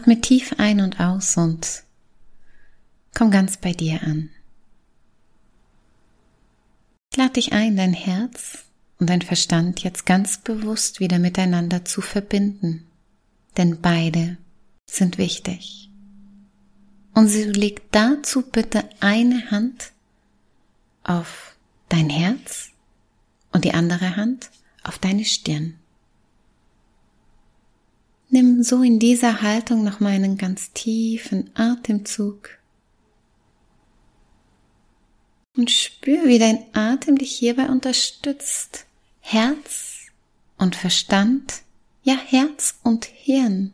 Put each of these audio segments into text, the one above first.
Atme tief ein und aus und komm ganz bei dir an. Ich lade dich ein, dein Herz und dein Verstand jetzt ganz bewusst wieder miteinander zu verbinden, denn beide sind wichtig. Und sie legt dazu bitte eine Hand auf dein Herz und die andere Hand auf deine Stirn. Nimm so in dieser Haltung noch mal einen ganz tiefen Atemzug und spür, wie dein Atem dich hierbei unterstützt. Herz und Verstand, ja Herz und Hirn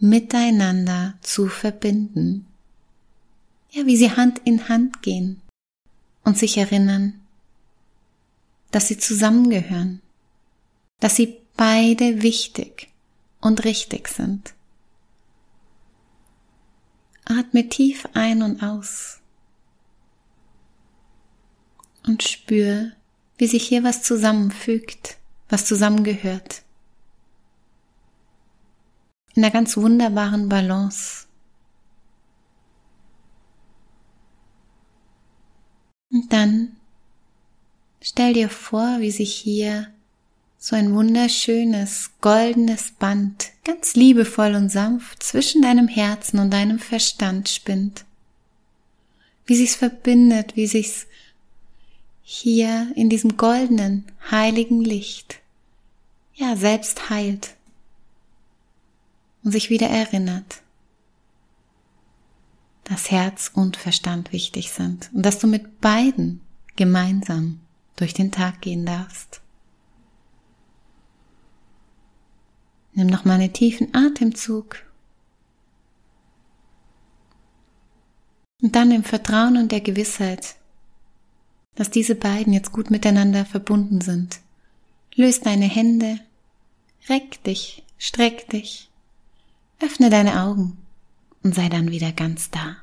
miteinander zu verbinden. Ja, wie sie Hand in Hand gehen und sich erinnern, dass sie zusammengehören, dass sie beide wichtig und richtig sind. Atme tief ein und aus und spür, wie sich hier was zusammenfügt, was zusammengehört. In einer ganz wunderbaren Balance. Und dann stell dir vor, wie sich hier so ein wunderschönes goldenes Band ganz liebevoll und sanft zwischen deinem Herzen und deinem Verstand spinnt. Wie sich's verbindet, wie sich's hier in diesem goldenen, heiligen Licht, ja, selbst heilt und sich wieder erinnert, dass Herz und Verstand wichtig sind und dass du mit beiden gemeinsam durch den Tag gehen darfst. Nimm noch mal einen tiefen Atemzug. Und dann im Vertrauen und der Gewissheit, dass diese beiden jetzt gut miteinander verbunden sind. Löst deine Hände, reck dich, streck dich, öffne deine Augen und sei dann wieder ganz da.